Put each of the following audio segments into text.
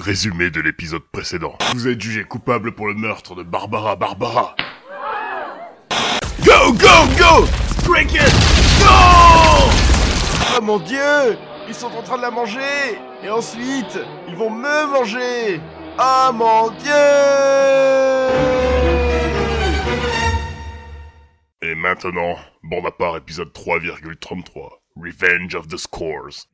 Résumé de l'épisode précédent. Vous êtes jugé coupable pour le meurtre de Barbara Barbara. Go, go, go Break it Go Oh mon dieu Ils sont en train de la manger Et ensuite, ils vont me manger Oh mon dieu Et maintenant, bon à part épisode 3,33. Revenge of the Scores.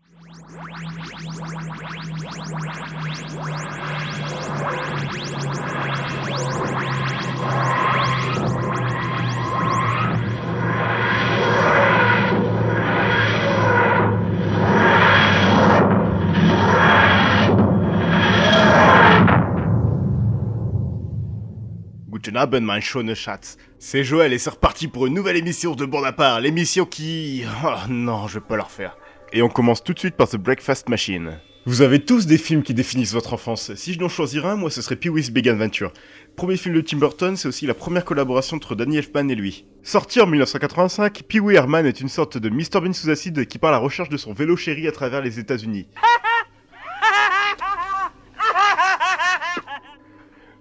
Guten Abend, mein schöne Schatz. C'est Joël et c'est reparti pour une nouvelle émission de Bon à part. L'émission qui... Oh non, je vais pas la refaire. Et on commence tout de suite par The Breakfast Machine. Vous avez tous des films qui définissent votre enfance. Si je dois en choisir un, moi ce serait Pee-wee's Big Adventure. Premier film de Tim Burton, c'est aussi la première collaboration entre Danny Elfman et lui. Sorti en 1985, Pee-wee Herman est une sorte de Mr Bean sous acide qui part à la recherche de son vélo chéri à travers les États-Unis.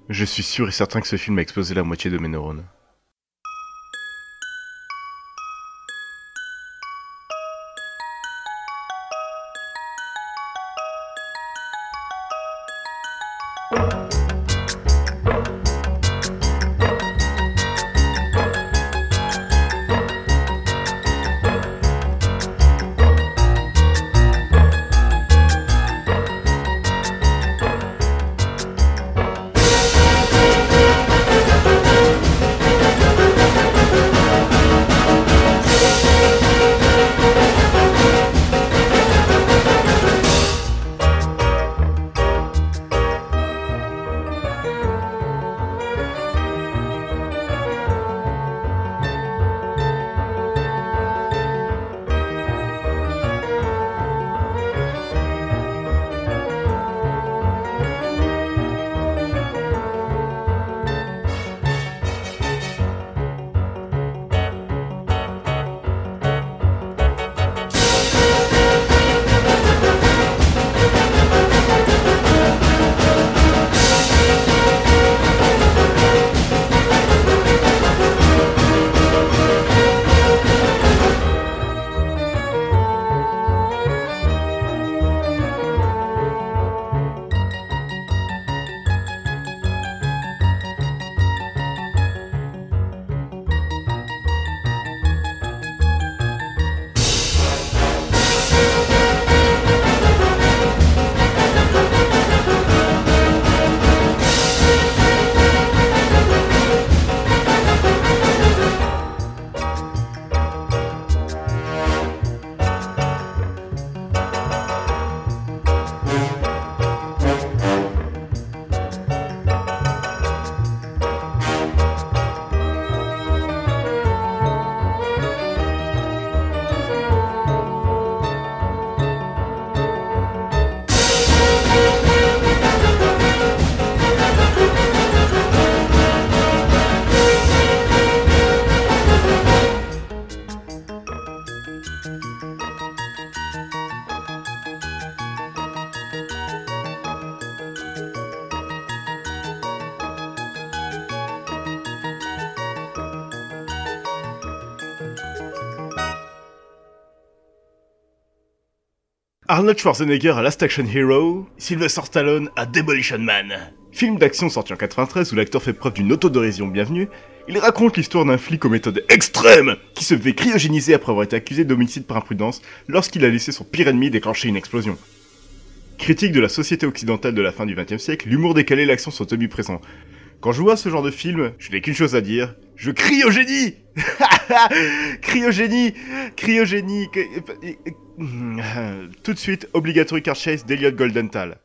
Je suis sûr et certain que ce film a explosé la moitié de mes neurones. Arnold Schwarzenegger à Last Action Hero, Sylvester Stallone à Demolition Man. Film d'action sorti en 93 où l'acteur fait preuve d'une autodérision bienvenue, il raconte l'histoire d'un flic aux méthodes extrêmes qui se fait cryogéniser après avoir été accusé d'homicide par imprudence lorsqu'il a laissé son pire ennemi déclencher une explosion. Critique de la société occidentale de la fin du XXe siècle, l'humour décalé et l'action sont omniprésents. Quand je vois ce genre de film, je n'ai qu'une chose à dire, je crie au génie Cryogénie Cryogénie Tout de suite, Obligatory Car Chase d'Eliot Goldenthal.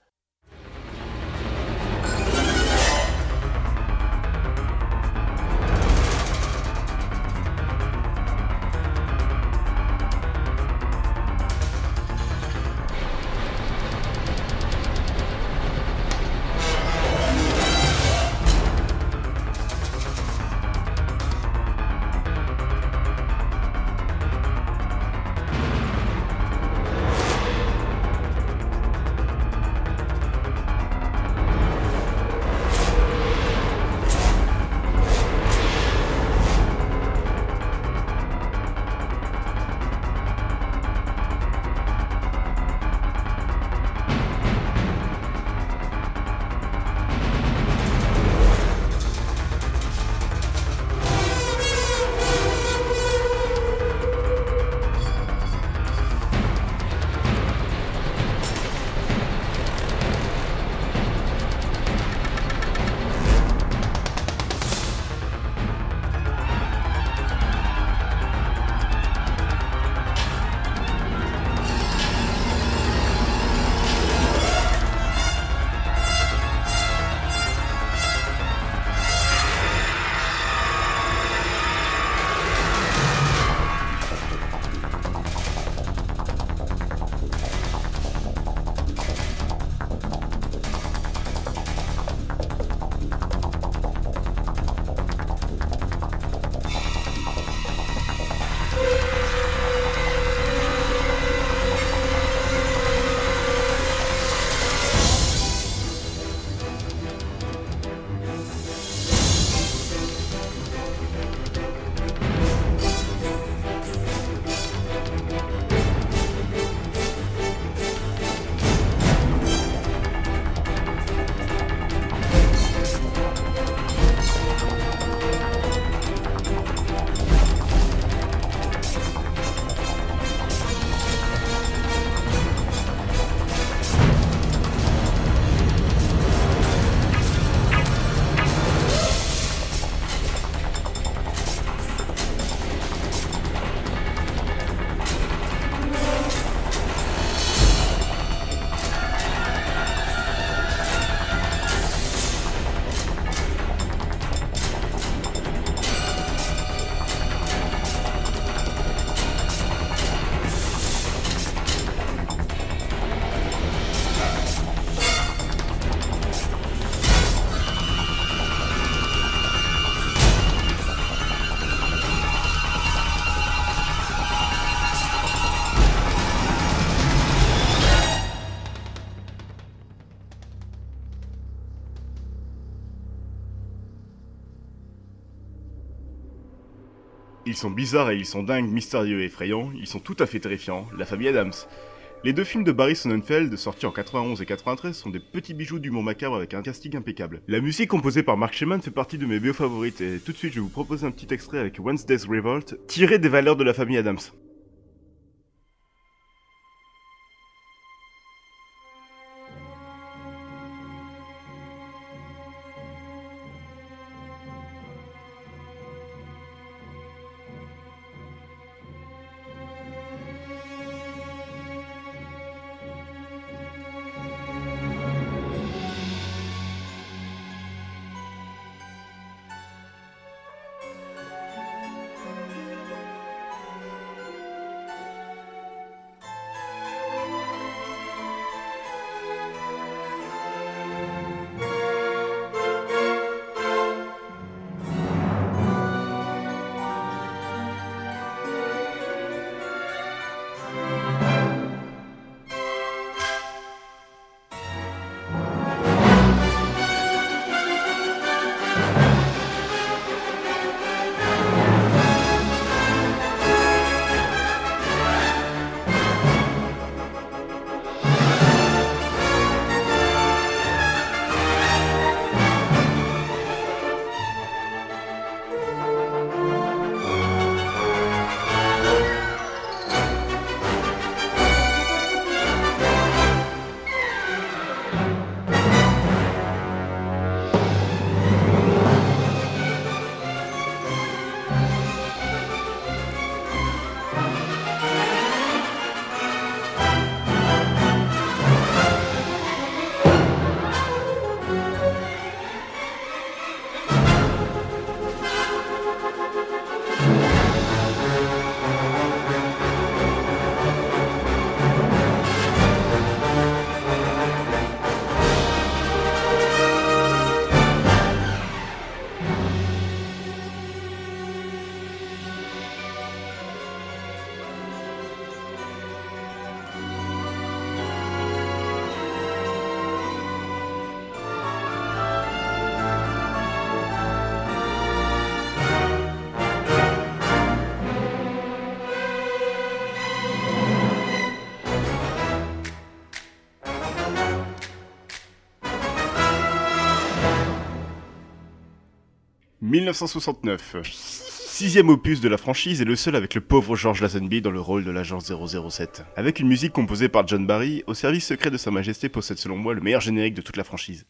Ils sont bizarres et ils sont dingues, mystérieux et effrayants, ils sont tout à fait terrifiants, la famille Adams. Les deux films de Barry Sonnenfeld, sortis en 91 et 93, sont des petits bijoux d'humour macabre avec un casting impeccable. La musique composée par Mark Sheman fait partie de mes bio favorites, et tout de suite je vais vous proposer un petit extrait avec Wednesday's Revolt, tiré des valeurs de la famille Adams. 1969. Sixième opus de la franchise et le seul avec le pauvre George Lazenby dans le rôle de l'agent 007. Avec une musique composée par John Barry, au service secret de Sa Majesté possède selon moi le meilleur générique de toute la franchise.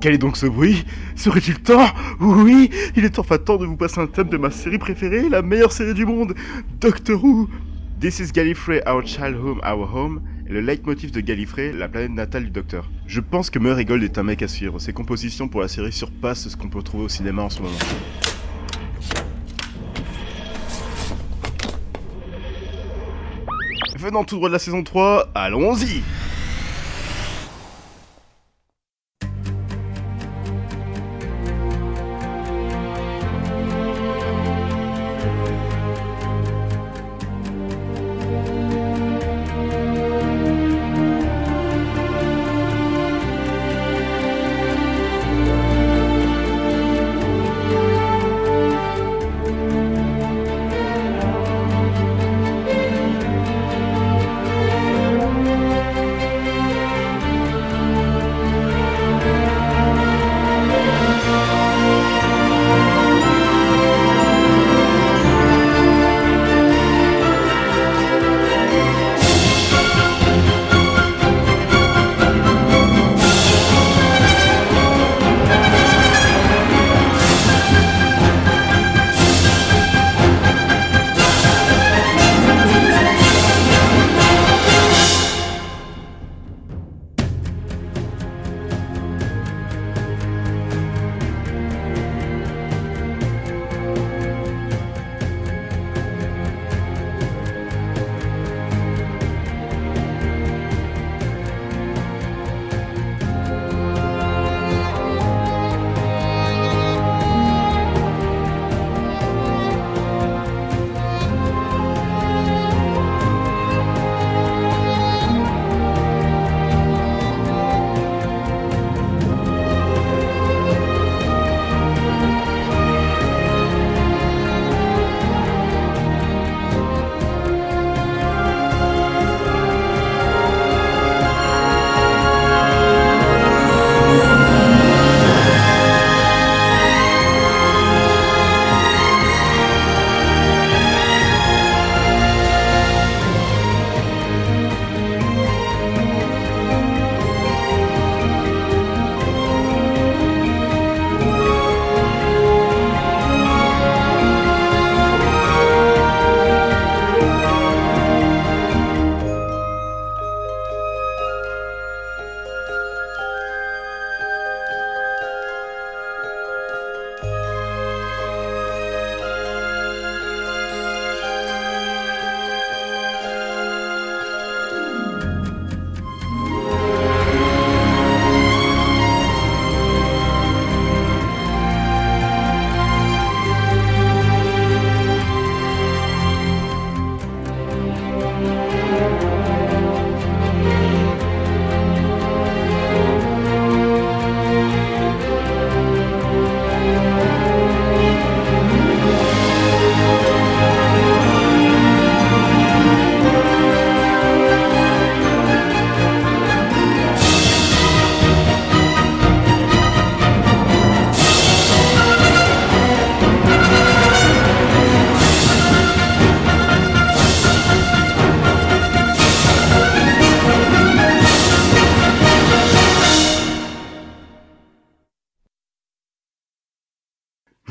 Quel est donc ce bruit? Serait-il temps? Oui, il est enfin temps de vous passer un thème de ma série préférée, la meilleure série du monde, Doctor Who. This is Gallifrey, our child home, our home, le leitmotiv de Gallifrey, la planète natale du Docteur. Je pense que Murray Gold est un mec à suivre. Ses compositions pour la série surpassent ce qu'on peut trouver au cinéma en ce moment. Venant tout droit de la saison 3, allons-y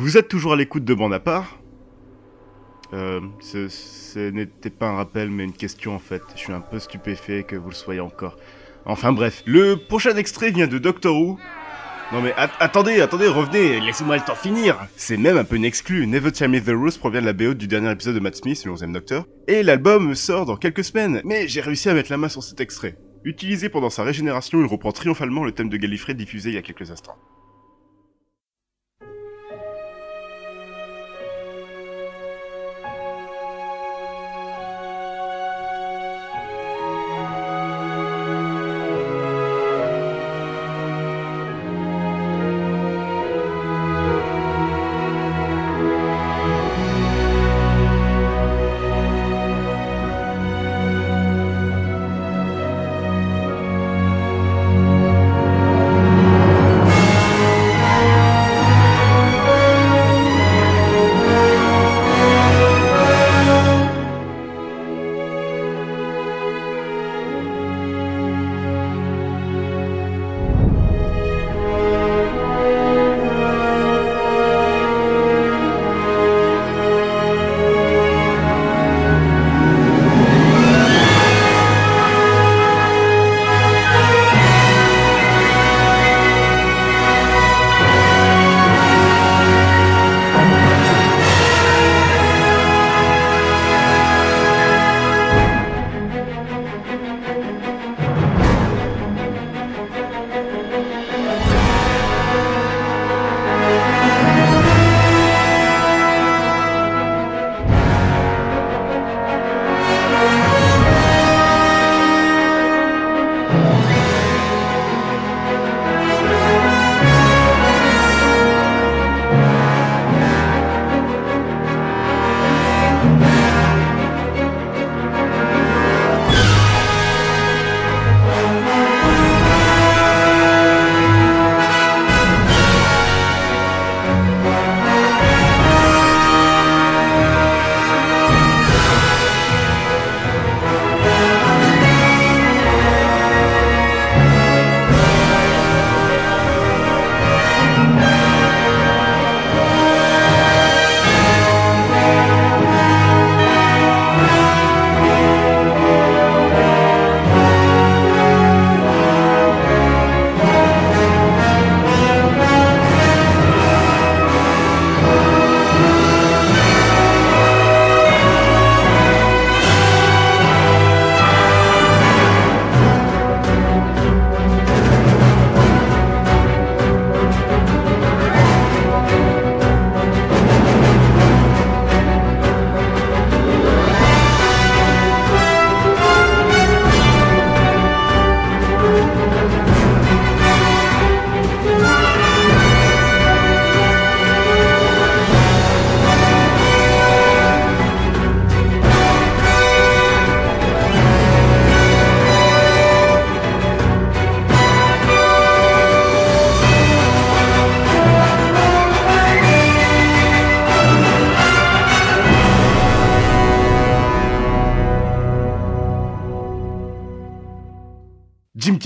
Vous êtes toujours à l'écoute de Bande à part euh, ce, ce n'était pas un rappel mais une question en fait. Je suis un peu stupéfait que vous le soyez encore. Enfin bref, le prochain extrait vient de Doctor Who. Non mais at- attendez, attendez, revenez, laissez-moi le temps finir C'est même un peu une exclue, Never Tell Me The Rose provient de la BO du dernier épisode de Matt Smith, le 11ème Docteur, et l'album sort dans quelques semaines, mais j'ai réussi à mettre la main sur cet extrait. Utilisé pendant sa régénération, il reprend triomphalement le thème de Gallifrey diffusé il y a quelques instants. Thank.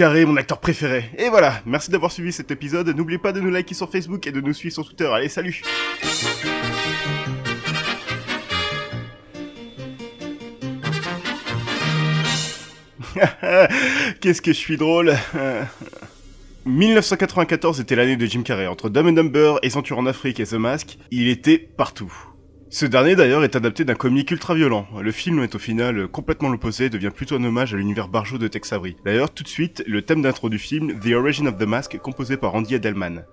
Carrey, mon acteur préféré. Et voilà, merci d'avoir suivi cet épisode. N'oubliez pas de nous liker sur Facebook et de nous suivre sur Twitter. Allez, salut Qu'est-ce que je suis drôle 1994 était l'année de Jim Carrey. Entre Dumb and Dumber et en Afrique et The Mask, il était partout. Ce dernier d'ailleurs est adapté d'un comique ultra violent. Le film est au final complètement l'opposé et devient plutôt un hommage à l'univers barjot de Tex Avery. D'ailleurs, tout de suite, le thème d'intro du film, The Origin of the Mask, composé par Andy Edelman.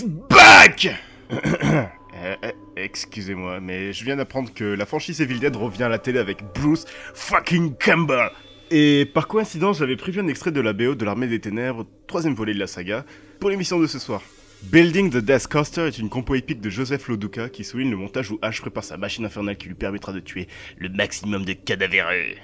Back Eh, eh, Excusez-moi, mais je viens d'apprendre que la franchise Evil Dead revient à la télé avec Bruce fucking Campbell. Et par coïncidence, j'avais prévu un extrait de la BO de l'Armée des Ténèbres, troisième volet de la saga, pour l'émission de ce soir. Building the Death Coaster est une compo épique de Joseph Loduca qui souligne le montage où Ash prépare sa machine infernale qui lui permettra de tuer le maximum de cadavéreux.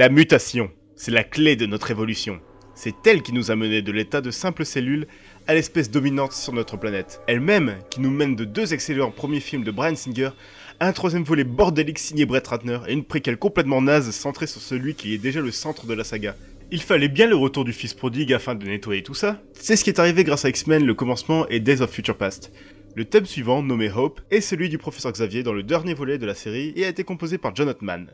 La mutation, c'est la clé de notre évolution. C'est elle qui nous a menés de l'état de simples cellules à l'espèce dominante sur notre planète. Elle-même qui nous mène de deux excellents premiers films de Brian Singer un troisième volet bordélique signé Brett Ratner et une préquelle complètement naze centrée sur celui qui est déjà le centre de la saga. Il fallait bien le retour du fils prodigue afin de nettoyer tout ça. C'est ce qui est arrivé grâce à X-Men le commencement et Days of Future Past. Le thème suivant, nommé Hope, est celui du professeur Xavier dans le dernier volet de la série et a été composé par John Ottman.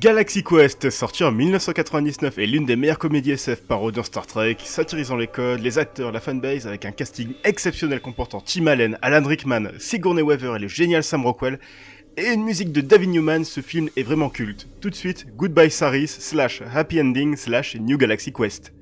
Galaxy Quest, sorti en 1999, est l'une des meilleures comédies SF parodiant Star Trek, satirisant les codes, les acteurs, la fanbase, avec un casting exceptionnel comportant Tim Allen, Alan Rickman, Sigourney Weaver et le génial Sam Rockwell, et une musique de David Newman, ce film est vraiment culte. Tout de suite, Goodbye Saris, slash Happy Ending, slash New Galaxy Quest.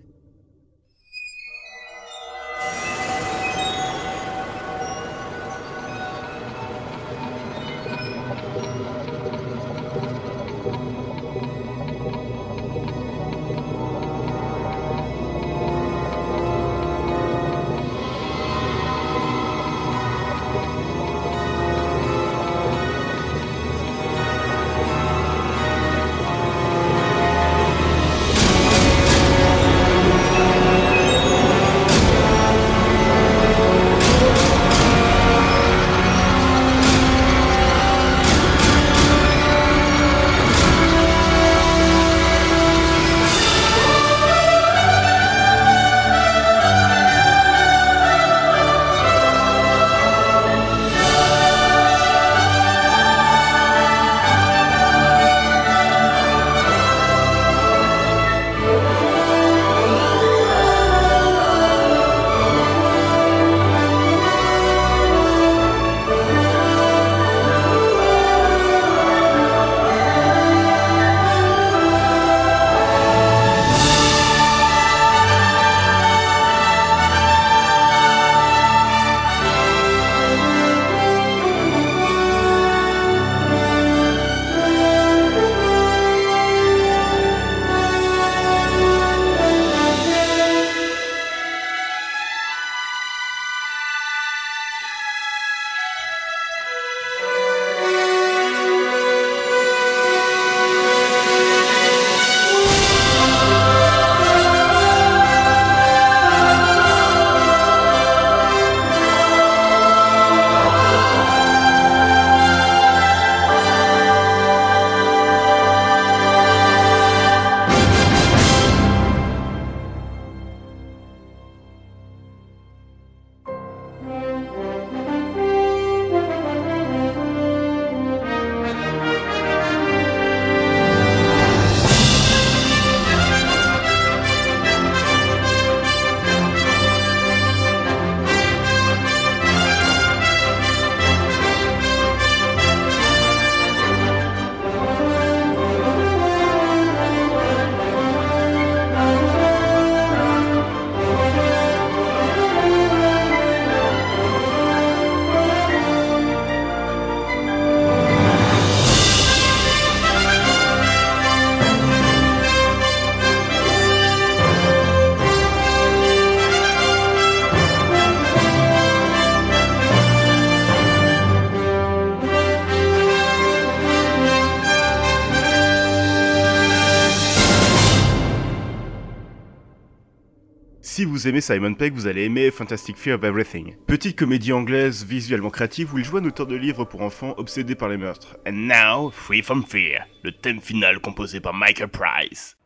Vous aimez Simon Pegg, vous allez aimer Fantastic Fear of Everything. Petite comédie anglaise visuellement créative où il joue un auteur de livres pour enfants obsédé par les meurtres. And now, Free from Fear, le thème final composé par Michael Price.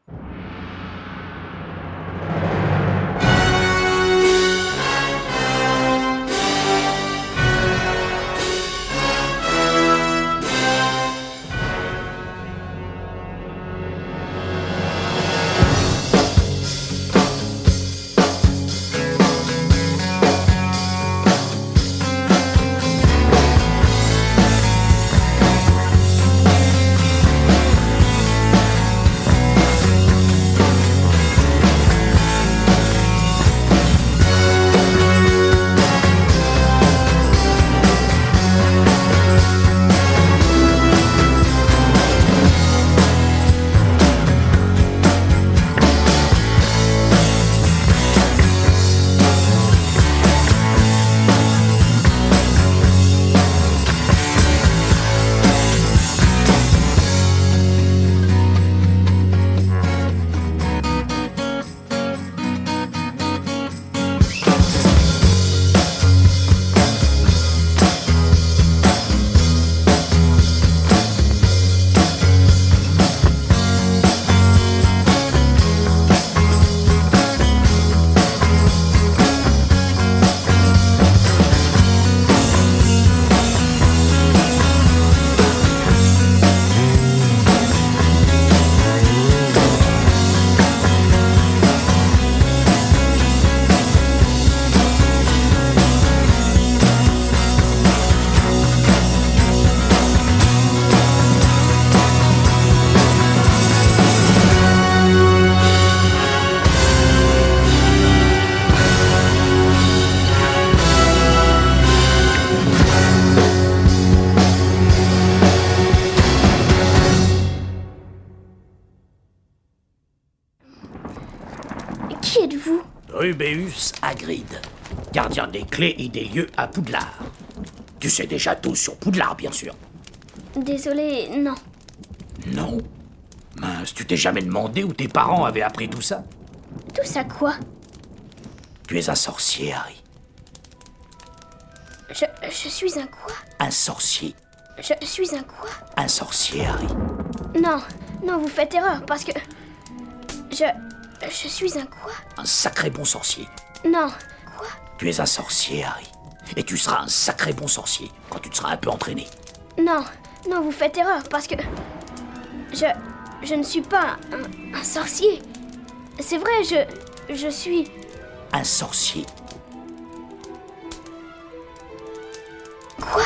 Des clés et des lieux à Poudlard. Tu sais déjà tout sur Poudlard, bien sûr. Désolé, non. Non? Mince, tu t'es jamais demandé où tes parents avaient appris tout ça? Tout ça quoi? Tu es un sorcier, Harry. Je, je suis un quoi? Un sorcier. Je suis un quoi? Un sorcier, Harry. Non, non, vous faites erreur parce que. Je. Je suis un quoi? Un sacré bon sorcier. Non. Tu es un sorcier, Harry. Et tu seras un sacré bon sorcier quand tu te seras un peu entraîné. Non, non, vous faites erreur parce que. Je. Je ne suis pas un, un sorcier. C'est vrai, je. Je suis. Un sorcier. Quoi?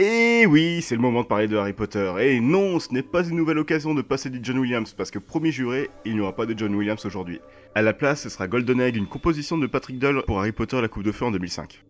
Et oui, c'est le moment de parler de Harry Potter. Et non, ce n'est pas une nouvelle occasion de passer du John Williams, parce que promis juré, il n'y aura pas de John Williams aujourd'hui. À la place, ce sera Golden Egg, une composition de Patrick Doll pour Harry Potter la Coupe de Feu en 2005.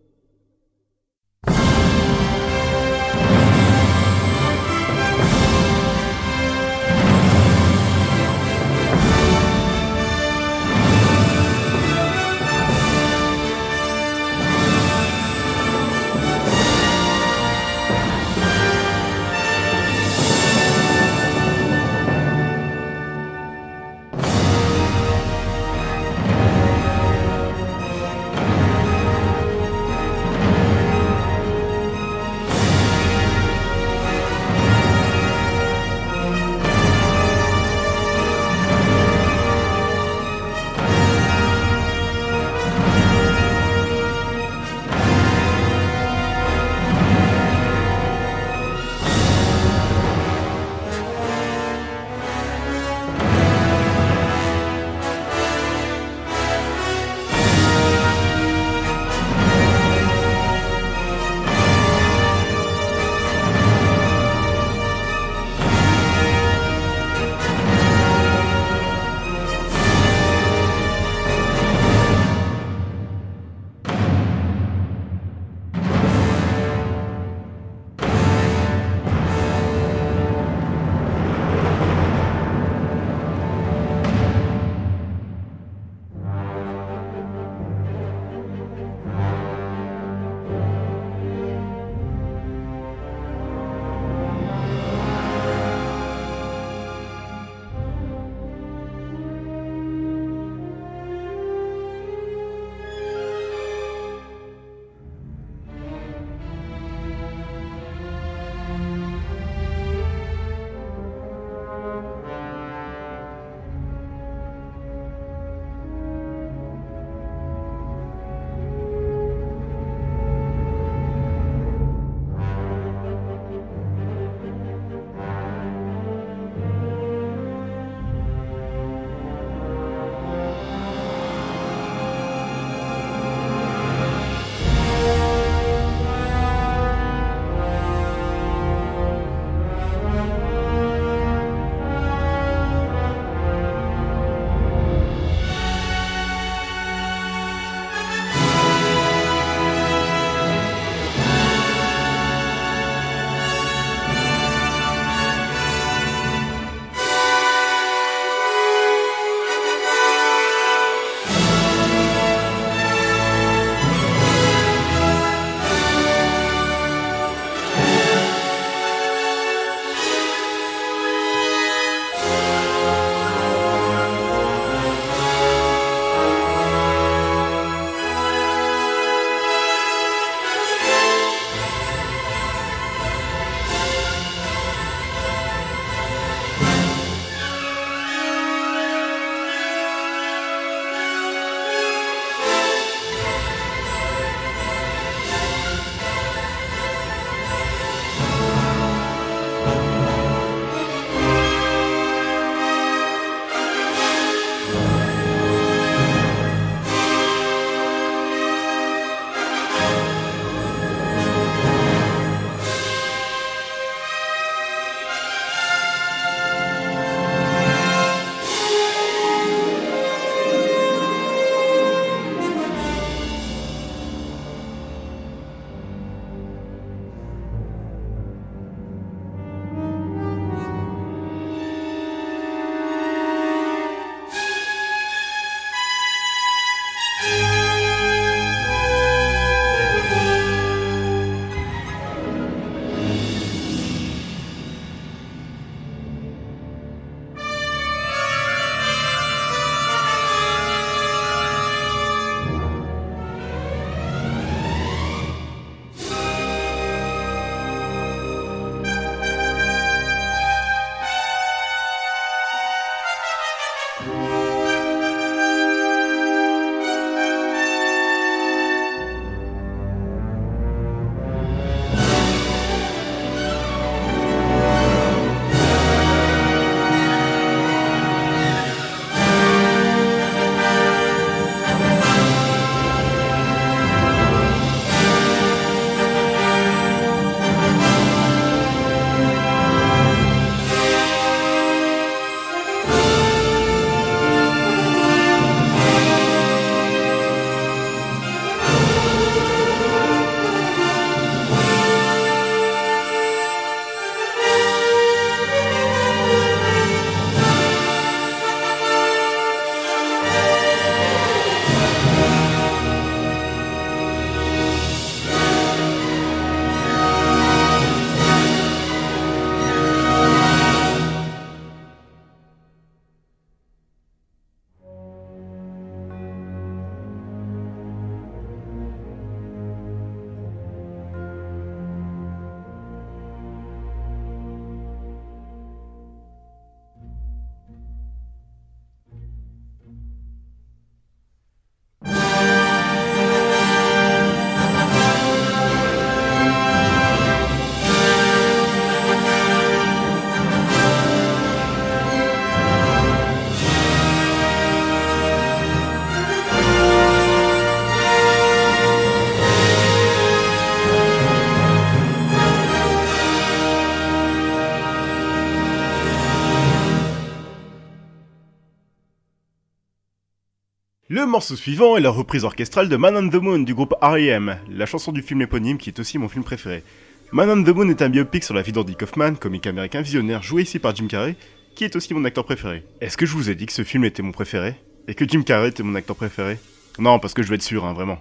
Le morceau suivant est la reprise orchestrale de Man on the Moon du groupe R.E.M., la chanson du film éponyme qui est aussi mon film préféré. Man on the Moon est un biopic sur la vie d'Andy Kaufman, comique américain visionnaire joué ici par Jim Carrey, qui est aussi mon acteur préféré. Est-ce que je vous ai dit que ce film était mon préféré? Et que Jim Carrey était mon acteur préféré? Non, parce que je vais être sûr, hein, vraiment.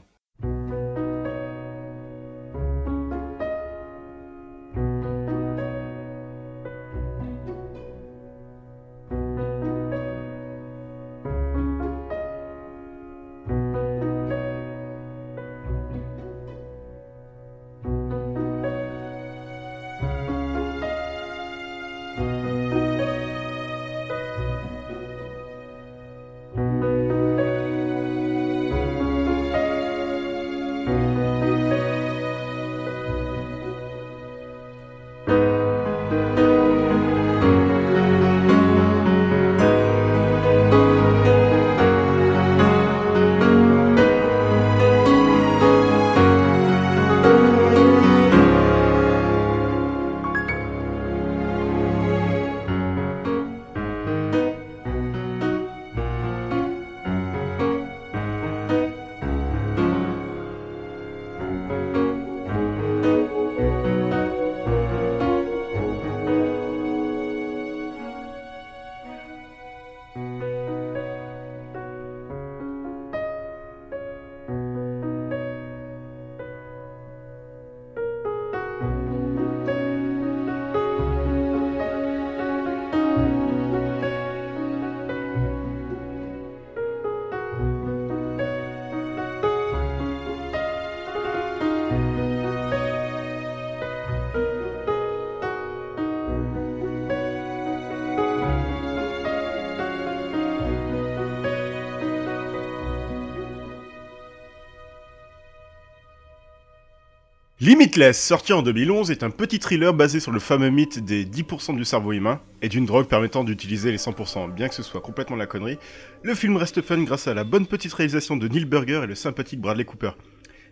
Limitless, sorti en 2011, est un petit thriller basé sur le fameux mythe des 10% du cerveau humain et d'une drogue permettant d'utiliser les 100%. Bien que ce soit complètement la connerie, le film reste fun grâce à la bonne petite réalisation de Neil Burger et le sympathique Bradley Cooper.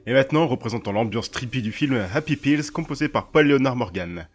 Et maintenant, représentant l'ambiance trippy du film Happy Pills, composé par Paul Leonard Morgan.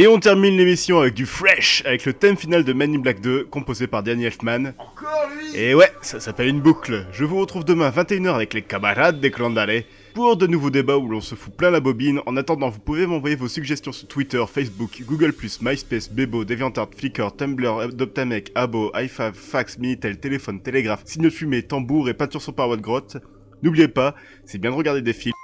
Et on termine l'émission avec du fresh, avec le thème final de Man in Black 2, composé par Danny Elfman. Encore lui Et ouais, ça s'appelle une boucle. Je vous retrouve demain à 21h avec les camarades des Clandalais pour de nouveaux débats où l'on se fout plein la bobine. En attendant, vous pouvez m'envoyer vos suggestions sur Twitter, Facebook, Google+, MySpace, Bebo, DeviantArt, Flickr, Tumblr, Doptamec, Abo, iFav, Fax, Minitel, Téléphone, Télégraphe, Signe de fumée, Tambour et peinture sur paroi de grotte. N'oubliez pas, c'est bien de regarder des films.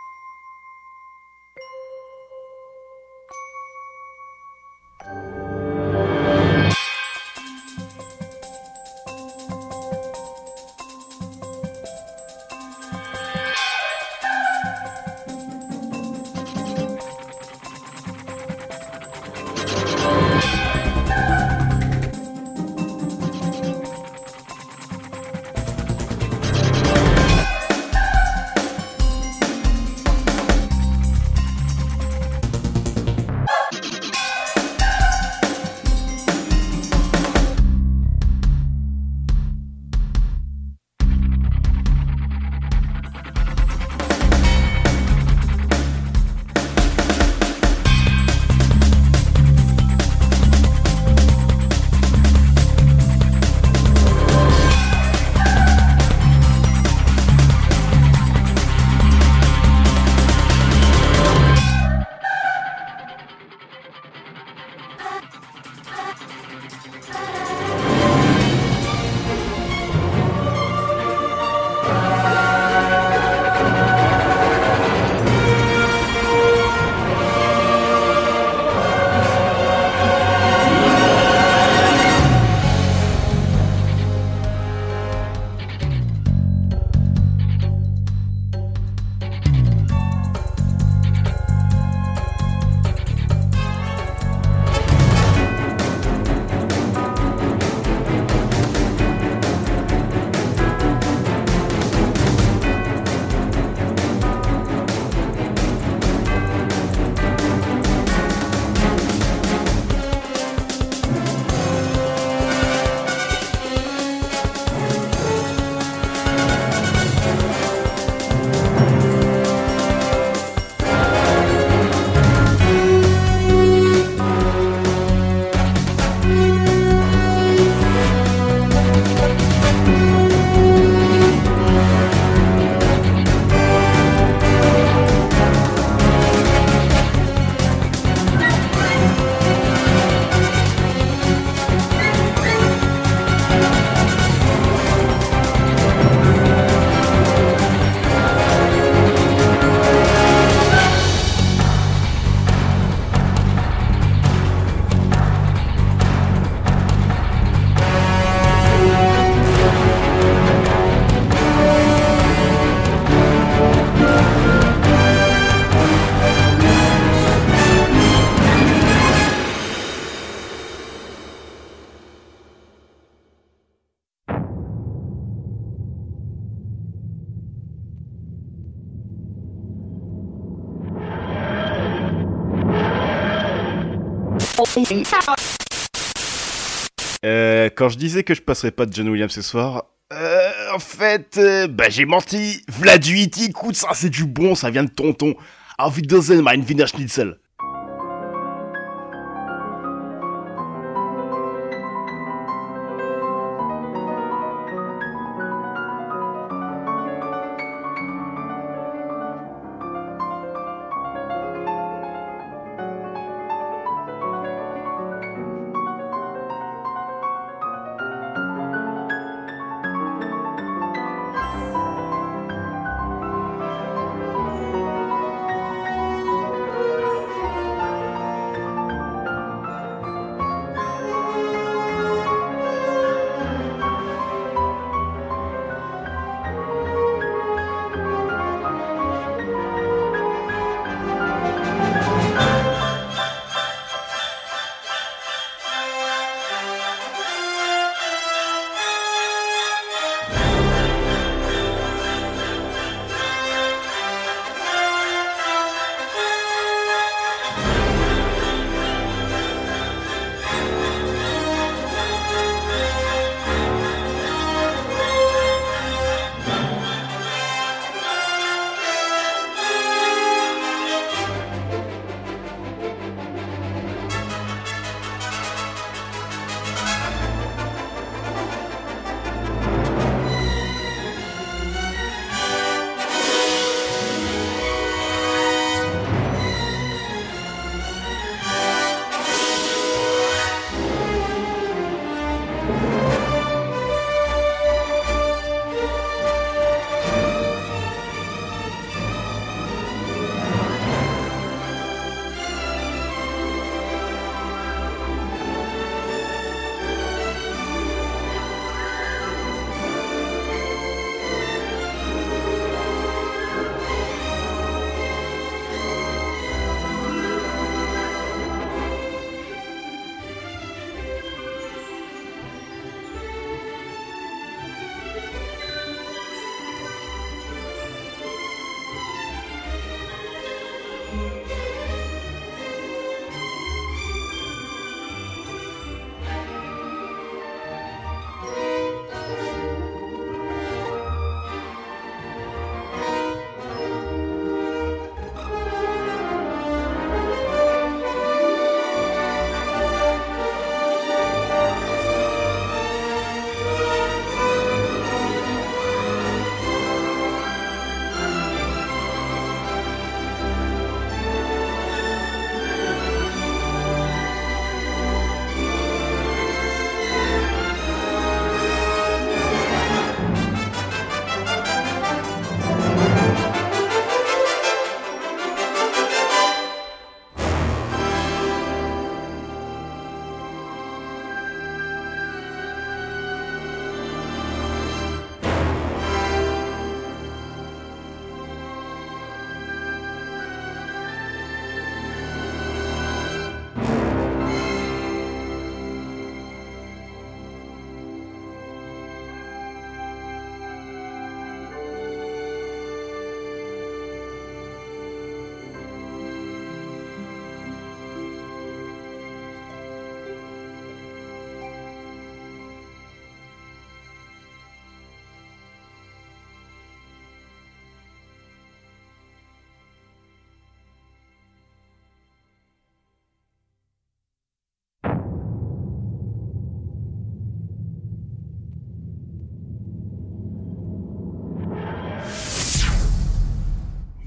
Euh, quand je disais que je passerais pas de John Williams ce soir, euh, en fait, euh, bah j'ai menti. Vladuiti, écoute, ça c'est du bon, ça vient de tonton. Auf Wiedersehen, mein Wiener Schnitzel.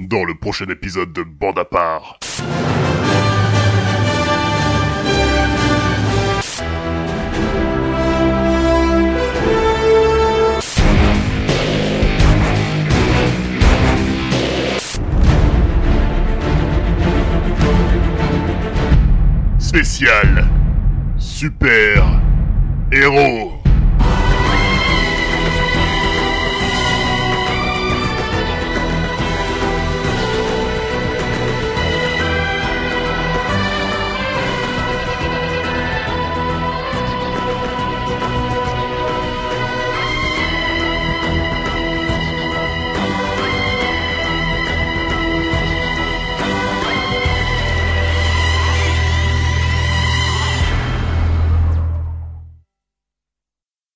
Dans le prochain épisode de Bande à part. Spécial Super Héros